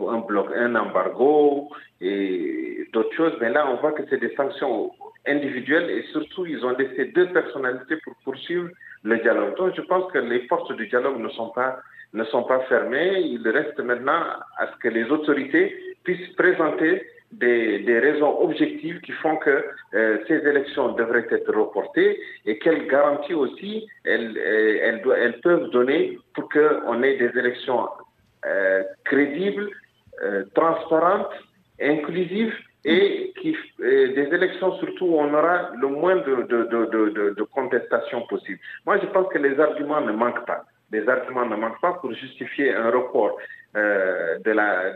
un bloc, un embargo et d'autres choses. Mais là, on voit que c'est des sanctions individuelles et surtout, ils ont laissé deux personnalités pour poursuivre le dialogue. Donc, je pense que les portes du dialogue ne sont pas ne sont pas fermées. Il reste maintenant à ce que les autorités puissent présenter des, des raisons objectives qui font que euh, ces élections devraient être reportées et quelles garanties aussi elles, euh, elles, elles peuvent donner pour qu'on ait des élections euh, crédibles, euh, transparentes, inclusives et qui, des élections surtout où on aura le moins de, de, de, de, contestation possible. Moi, je pense que les arguments ne manquent pas. Les arguments ne manquent pas pour justifier un report euh, de la,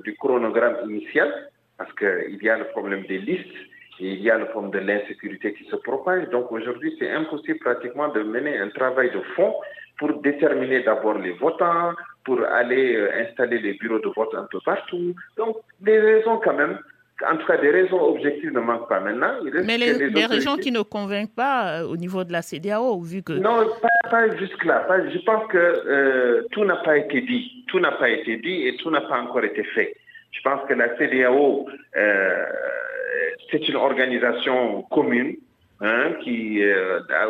du chronogramme initial, parce qu'il y a le problème des listes, il y a le problème de l'insécurité qui se propage. Donc aujourd'hui, c'est impossible pratiquement de mener un travail de fond pour déterminer d'abord les votants, pour aller euh, installer les bureaux de vote un peu partout. Donc, des raisons quand même, en tout cas des raisons objectives ne manquent pas maintenant. Mais les, les, raisons qui ne convainquent pas euh, au niveau de la CDAO, vu que... Non, pas, jusque-là. Je pense que euh, tout n'a pas été dit. Tout n'a pas été dit et tout n'a pas encore été fait. Je pense que la CDAO, c'est une organisation commune hein, qui,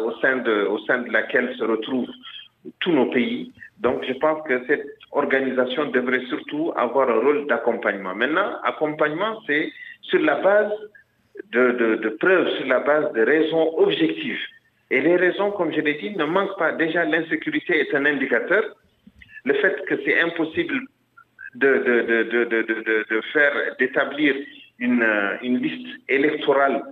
au, sein de, au sein de laquelle se retrouvent tous nos pays. Donc, je pense que cette organisation devrait surtout avoir un rôle d'accompagnement. Maintenant, accompagnement, c'est sur la base de, preuves sur la base de raisons objectives. Et les raisons, comme je l'ai dit, ne manquent pas. Déjà, l'insécurité est un indicateur. Le fait que c'est impossible de, de, faire, d'établir une, une liste électorale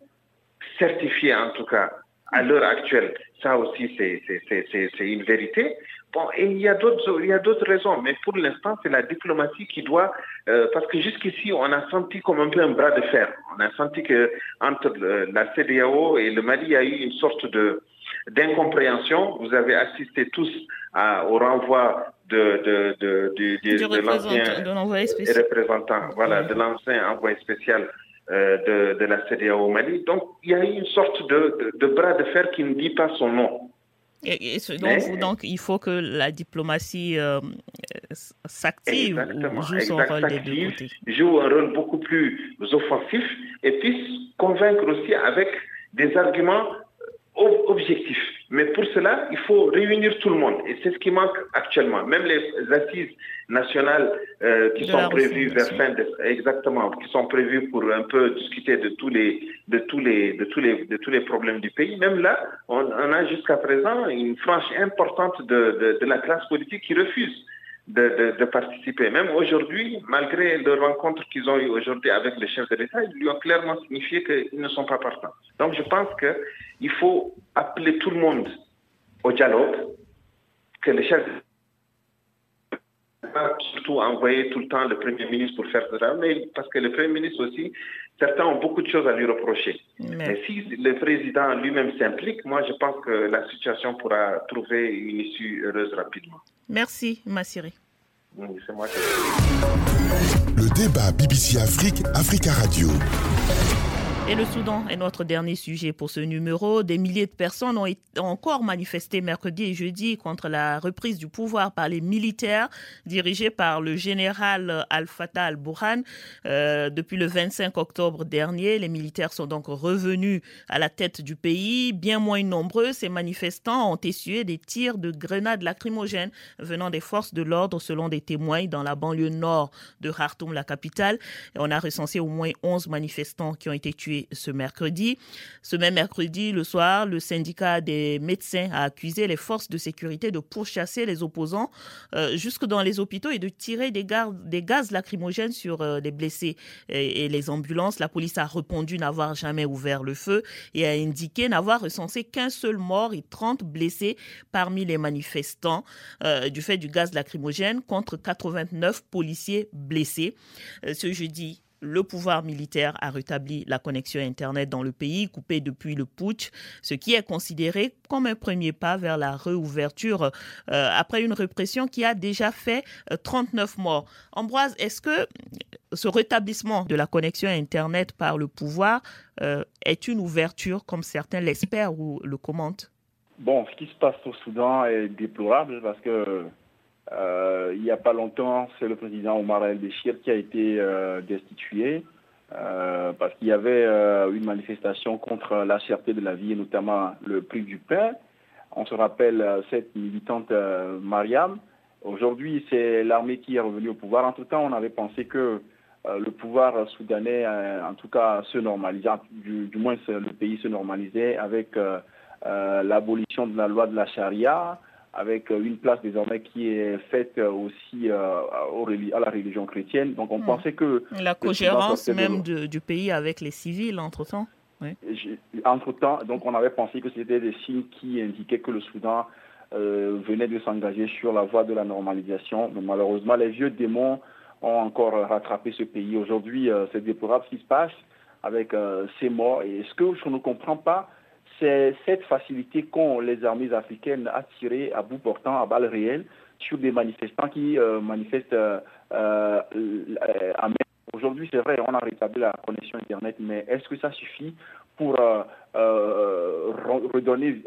certifiée, en tout cas, à l'heure actuelle, ça aussi, c'est une vérité. Bon, et il y a d'autres, raisons, mais pour l'instant, c'est la diplomatie qui doit, euh, parce que jusqu'ici, on a senti comme un peu un bras de fer. On a senti que entre la CDAO et le Mali, il y a eu une sorte de d'incompréhension. Vous avez assisté tous au renvoi de, de, de, représentant, voilà, de l'ancien envoyé spécial euh, de, la CDAO au Mali. Donc, il y a une sorte de, de, bras de fer qui ne dit pas son nom. Et, donc, donc, il faut que la diplomatie euh, s'active joue son rôle des deux côtés. Joue un rôle beaucoup plus offensif et puisse convaincre aussi avec des arguments objectif. Mais pour cela, il faut réunir tout le monde. Et c'est ce qui manque actuellement. Même les assises nationales euh, qui sont prévues vers fin exactement, qui sont prévues pour un peu discuter de tous les, de tous les, de tous les, de tous les problèmes du pays. Même là, on, a jusqu'à présent une frange importante de, de la classe politique qui refuse de, participer. Même aujourd'hui, malgré le rencontre qu'ils ont eu aujourd'hui avec les chefs de l'État, ils lui ont clairement signifié qu'ils ne sont pas partants. Donc je pense qu'il faut appeler tout le monde au dialogue, que les chefs surtout envoyer tout le temps le Premier ministre pour faire cela, mais parce que le Premier ministre aussi, certains ont beaucoup de choses à lui reprocher. Mais, si le président lui-même s'implique, moi je pense que la situation pourra trouver une issue heureuse rapidement. Merci, Massiri. c'est moi qui... Le débat BBC Afrique, Africa Radio. Et le Soudan est notre dernier sujet pour ce numéro. Des milliers de personnes ont encore manifesté mercredi et jeudi contre la reprise du pouvoir par les militaires dirigés par le général Al-Fatah al-Burhan. Euh, depuis le 25 octobre dernier, les militaires sont donc revenus à la tête du pays. Bien moins nombreux, ces manifestants ont essuyé des tirs de grenades lacrymogènes venant des forces de l'ordre selon des témoins dans la banlieue nord de Khartoum, la capitale. On a recensé au moins 11 manifestants qui ont été tués ce mercredi. Ce même mercredi, le soir, le syndicat des médecins a accusé les forces de sécurité de pourchasser les opposants euh, jusque dans les hôpitaux et de tirer des, gaz lacrymogènes sur euh, les blessés et, les ambulances. La police a répondu n'avoir jamais ouvert le feu et a indiqué n'avoir recensé qu'un seul mort et 30 blessés parmi les manifestants euh, du fait du gaz lacrymogène contre 89 policiers blessés. ce jeudi, le pouvoir militaire a rétabli la connexion Internet dans le pays, coupée depuis le putsch, ce qui est considéré comme un premier pas vers la réouverture euh, après une répression qui a déjà fait 39 euh, morts. Ambroise, est-ce que ce rétablissement de la connexion Internet par le pouvoir euh, est une ouverture comme certains l'espèrent ou le commentent? Bon, ce qui se passe au Soudan est déplorable parce que euh, il n'y a pas longtemps, c'est le président Omar el-Béchir qui a été euh, destitué euh, parce qu'il y avait une manifestation contre la cherté de la vie et notamment le prix du pain. On se rappelle cette militante Mariam. Aujourd'hui, c'est l'armée qui est revenue au pouvoir. Entre-temps, on avait pensé que le pouvoir soudanais, en tout cas, se normalisait, du, du, moins le pays se normalisait avec l'abolition de la loi de la charia, avec euh, une place désormais qui est faite euh, aussi euh, à la religion chrétienne. Donc on hmm. pensait que... La cogérance même du pays avec les civils, entre-temps Entre-temps, donc on avait pensé que c'était des signes qui indiquaient que le Soudan venait de s'engager sur la voie de la normalisation. Mais malheureusement, les vieux démons ont encore rattrapé ce pays. Aujourd'hui, c'est déplorable ce qui se passe avec ces morts. Et ce que je ne comprends pas, c'est cette facilité qu'ont les armées africaines à tirer à bout portant, à balles réelles, sur des manifestants qui euh, manifestent euh, euh, Aujourd'hui, c'est vrai, on a rétabli la connexion Internet, mais est-ce que ça suffit pour redonner,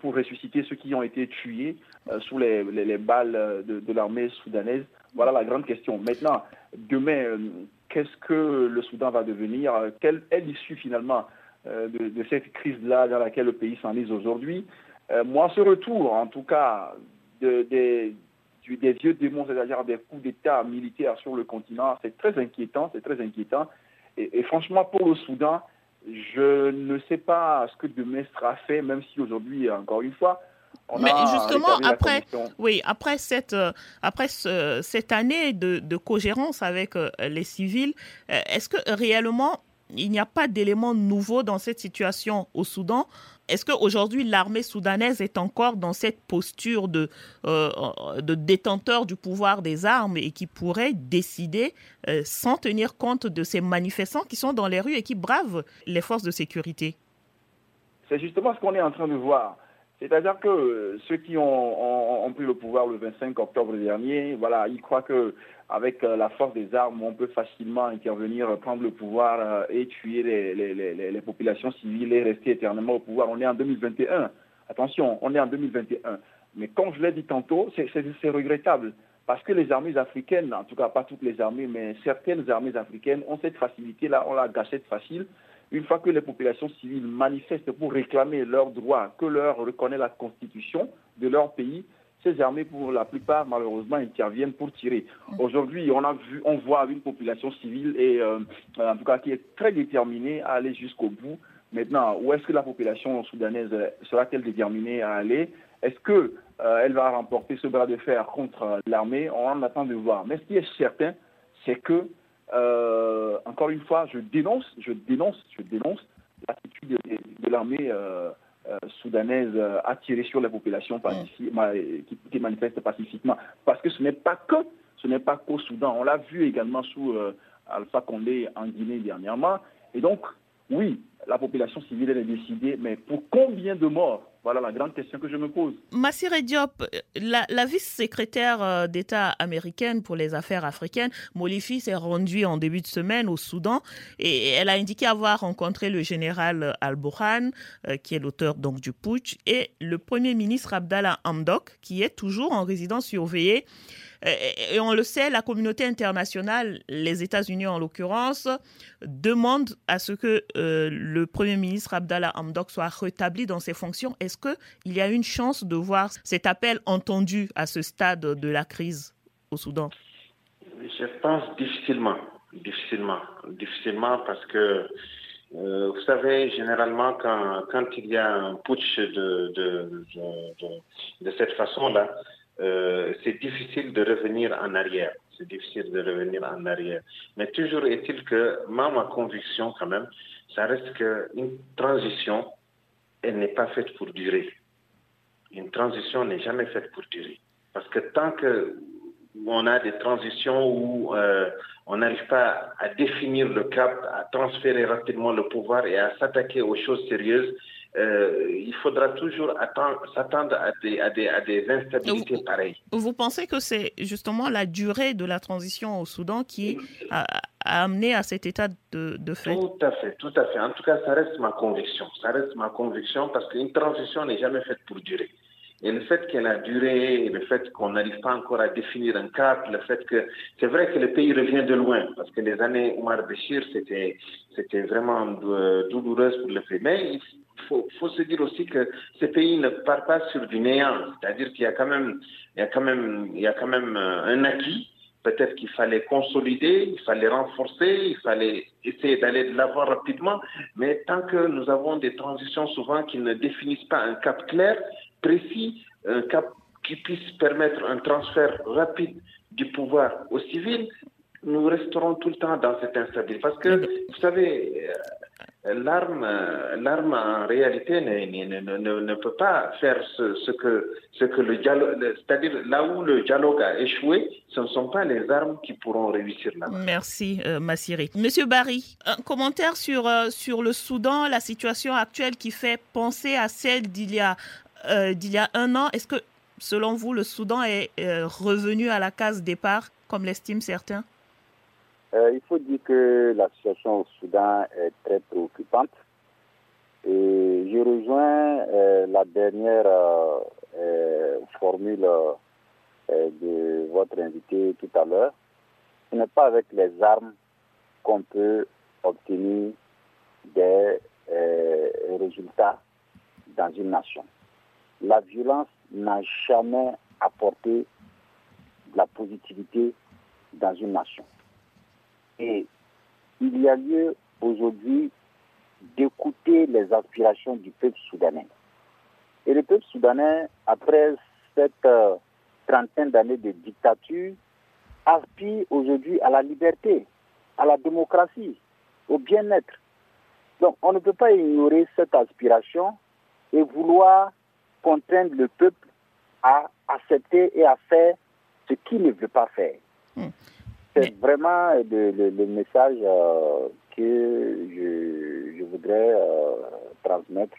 pour ressusciter ceux qui ont été tués sous les, balles de, l'armée soudanaise? Voilà la grande question. Maintenant, demain, qu'est-ce que le Soudan va devenir? Quelle est l'issue finalement euh, de, cette crise-là dans laquelle le pays s'enlise aujourd'hui. Euh, moi, ce retour, en tout cas, des vieux démons, c'est-à-dire des coups d'État militaires sur le continent, c'est très inquiétant, c'est très inquiétant. Et, franchement, pour le Soudan, Je ne sais pas ce que demain sera fait, même si aujourd'hui, encore une fois, mais justement, après, oui, après cette, euh, après cette année de, de cogérance avec euh, les civils, euh, est-ce que réellement il n'y a pas d'éléments nouveaux dans cette situation au Soudan Est-ce qu'aujourd'hui l'armée soudanaise est encore dans cette posture de, de détenteur du pouvoir des armes et qui pourrait décider sans tenir compte de ces manifestants qui sont dans les rues et qui bravent les forces de sécurité? C'est justement ce qu'on est en train de voir. C'est-à-dire que euh, ceux qui ont, pris le pouvoir le 25 octobre dernier, voilà, ils croient que avec euh, la force des armes, on peut facilement intervenir, prendre le pouvoir euh, et tuer les, populations civiles et rester éternellement au pouvoir. On est en 2021. Attention, on est en 2021. Mais comme je l'ai dit tantôt, c'est regrettable. Parce que les armées africaines, en tout cas pas toutes les armées, mais certaines armées africaines ont cette facilité-là, ont la gâchette facile une fois que les populations civiles manifestent pour réclamer leurs droits, que leur reconnaît la constitution de leur pays, ces armées, pour la plupart, malheureusement, interviennent pour tirer. Aujourd'hui, on voit une population civile et, euh, en tout cas, qui est très déterminée à aller jusqu'au bout. Maintenant, où est-ce que la population soudanaise sera-t-elle déterminée à aller? Est-ce qu'elle euh, va remporter ce bras de fer contre l'armée? On en attend de voir. Mais ce qui est certain, c'est que euh, encore une fois, je dénonce, je dénonce, je dénonce l'attitude de, l'armée euh, euh, soudanaise à tirer sur les populations mm. qui, manifestent pacifiquement. Parce que ce n'est pas que, ce n'est pas qu'au Soudan. On l'a vu également sous Alpha Condé en Guinée dernièrement. Et donc, oui, la population civile est décidée, mais pour combien de morts voilà la grande question que je me pose. Massire Diop, la, vice-secrétaire euh, d'État américaine pour les affaires africaines, Molifi, s'est rendue en début de semaine au Soudan et elle a indiqué avoir rencontré le général Al-Burhan, euh, qui est l'auteur donc du putsch, et le premier ministre Abdallah Hamdok, qui est toujours en résidence surveillée. Et on le sait, la communauté internationale, les États-Unis en l'occurrence, demandent à ce que euh, le Premier ministre Abdallah Hamdok soit rétabli dans ses fonctions. Est-ce qu'il y a une chance de voir cet appel entendu à ce stade de la crise au Soudan? Je pense difficilement, difficilement, difficilement parce que euh, vous savez, généralement, quand, il y a un putsch de, de cette façon-là, euh, c'est difficile de revenir en arrière. C'est difficile de revenir en arrière. Mais toujours est-il que, moi, ma conviction quand même, ça reste qu'une transition, elle n'est pas faite pour durer. Une transition n'est jamais faite pour durer. Parce que tant que on a des transitions où euh, on n'arrive pas à définir le cap, à transférer rapidement le pouvoir et à s'attaquer aux choses sérieuses, euh, il faudra toujours s'attendre à des, à, des, à des, instabilités pareilles. Vous pensez que c'est justement la durée de la transition au Soudan qui a, amené à cet état de, de, fait? Tout à fait, tout à fait. En tout cas, ça reste ma conviction. Ça reste ma conviction parce qu'une transition n'est jamais faite pour durer. Et le fait qu'elle a duré, le fait qu'on n'arrive pas encore à définir un cap, le fait que c'est vrai que le pays revient de loin, parce que les années Omar Béchir, c'était c'était vraiment douloureuse pour le pays. Mais faut, faut se dire aussi que ce pays ne part pas sur du néant, c'est-à-dire qu'il y a quand même il y a quand même il y a quand même euh, un acquis. Peut-être qu'il fallait consolider, il fallait renforcer, il fallait essayer d'aller de l'avant rapidement, mais tant que nous avons des transitions souvent qui ne définissent pas un cap clair, précis, un cap qui puisse permettre un transfert rapide du pouvoir aux civils, nous resterons tout le temps dans cette instabilité. Parce que, vous savez, euh, l'arme, l'arme en réalité ne, ne, ne, peut pas faire ce, que, ce que le dialogue, c'est-à-dire là où le dialogue a échoué, ce ne sont pas les armes qui pourront réussir là. Merci, euh, Massiri. Monsieur Barry, un commentaire sur, euh, sur le Soudan, la situation actuelle qui fait penser à celle d'il y a euh, d'il y a un an. Est-ce que, selon vous, le Soudan est euh, revenu à la case départ, comme l'estiment certains? Euh, Il faut dire que la situation au Soudan est très préoccupante. Et je rejoins la dernière formule de votre invité tout à l'heure. Ce n'est pas avec les armes qu'on peut obtenir des résultats dans une nation la violence n'a jamais apporté de la positivité dans une nation. Et il y a lieu aujourd'hui d'écouter les aspirations du peuple soudanais. Et le peuple soudanais, après cette euh, trentaine d'années de dictature, aspire aujourd'hui à la liberté, à la démocratie, au bien-être. Donc on ne peut pas ignorer cette aspiration et vouloir contraindre le peuple à accepter et à faire ce qu'il ne veut pas faire. Hmm. C'est vraiment le, message euh, que je, voudrais euh, transmettre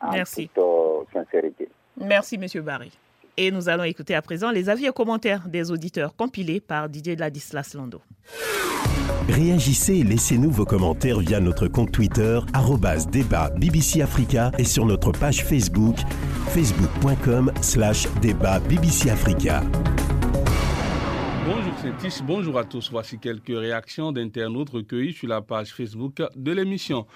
en Merci. toute euh, sincérité. Merci, Monsieur Barry. Et nous allons écouter à présent les avis et commentaires des auditeurs compilés par Didier Ladislas Lando. Réagissez et laissez-nous vos commentaires via notre compte Twitter, débat BBC Africa et sur notre page Facebook, facebook.com slash débat BBC Africa. Bonjour à tous. Voici quelques réactions d'internautes recueillies sur la page Facebook de l'émission.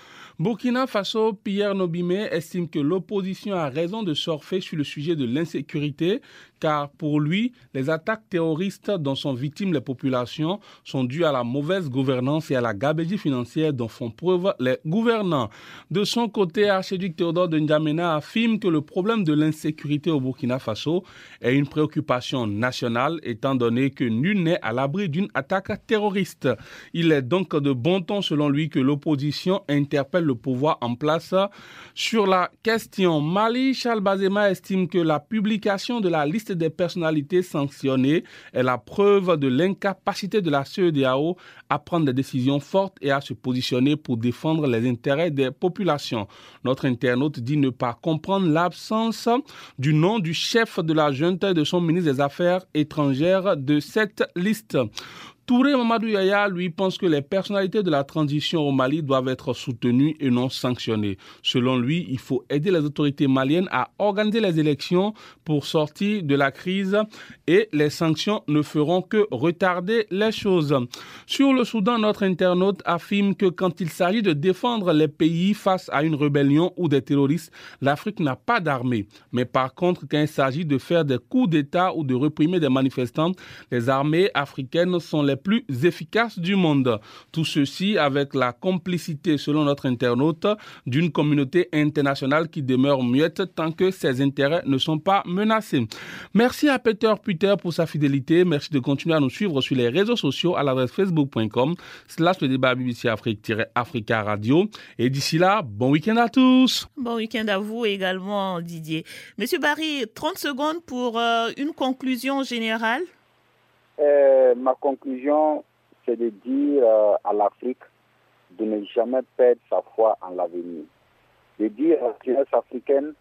Burkina Faso, Pierre Nobimé estime que l'opposition a raison de surfer sur le sujet de l'insécurité, car pour lui, les attaques terroristes dont sont victimes les populations sont dues à la mauvaise gouvernance et à la gabégie financière dont font preuve les gouvernants. De son côté, Archiduc Théodore de N'Djamena affirme que le problème de l'insécurité au Burkina Faso est une préoccupation nationale, étant donné que nul n'est à l'abri d'une attaque terroriste. Il est donc de bon ton, selon lui, que l'opposition interpelle le pouvoir en place sur la question. Mali Charles Bazema estime que la publication de la liste des personnalités sanctionnées est la preuve de l'incapacité de la CEDAO à prendre des décisions fortes et à se positionner pour défendre les intérêts des populations. Notre internaute dit ne pas comprendre l'absence du nom du chef de la junte et de son ministre des Affaires étrangères de cette liste. Touré Mamadou Yaya, lui, pense que les personnalités de la transition au Mali doivent être soutenues et non sanctionnées. Selon lui, il faut aider les autorités maliennes à organiser les élections pour sortir de la crise et les sanctions ne feront que retarder les choses. Sur le Soudan, notre internaute affirme que quand il s'agit de défendre les pays face à une rébellion ou des terroristes, l'Afrique n'a pas d'armée. Mais par contre, quand il s'agit de faire des coups d'État ou de réprimer des manifestants, les armées africaines sont les plus efficaces du monde. Tout ceci avec la complicité, selon notre internaute, d'une communauté internationale qui demeure muette tant que ses intérêts ne sont pas menacés. Merci à Peter Puter pour sa fidélité. Merci de continuer à nous suivre sur les réseaux sociaux à l'adresse facebook.com slash le débat BBC Afrique-Africa Radio. Et d'ici là, bon week-end à tous. Bon week-end à vous également, Didier. Monsieur Barry, 30 secondes pour euh, une conclusion générale. Euh, ma conclusion, c'est de dire euh, à l'Afrique de ne jamais perdre sa foi en l'avenir. De dire à la jeunesse africaine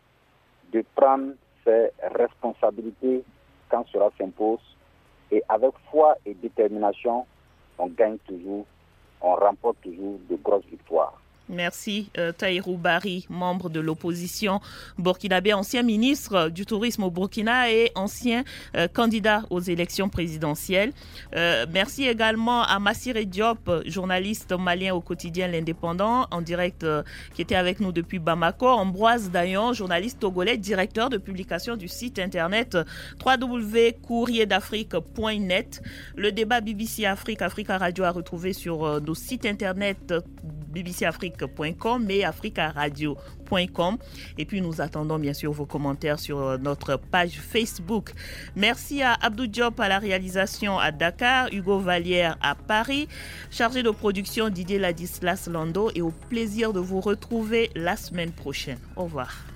de prendre ses responsabilités quand cela s'impose. Et avec foi et détermination, on gagne toujours, on remporte toujours de grosses victoires. Merci euh, Taïrou Bari, membre de l'opposition burkinabé, ancien ministre du tourisme au Burkina et ancien euh, candidat aux élections présidentielles. Euh, merci également à Massire Diop, journaliste malien au quotidien L'Indépendant, en direct, euh, qui était avec nous depuis Bamako. Ambroise Dayon, journaliste togolais, directeur de publication du site internet www.courrierdafrique.net. Le débat BBC Afrique, Africa Radio a retrouvé sur nos sites internet et africaradio.com. Et puis nous attendons bien sûr vos commentaires sur euh, notre page Facebook. Merci à Abdou Diop à la réalisation à Dakar, Hugo Vallière à Paris, chargé de production Didier Ladislas Lando et au plaisir de vous retrouver la semaine prochaine. Au revoir.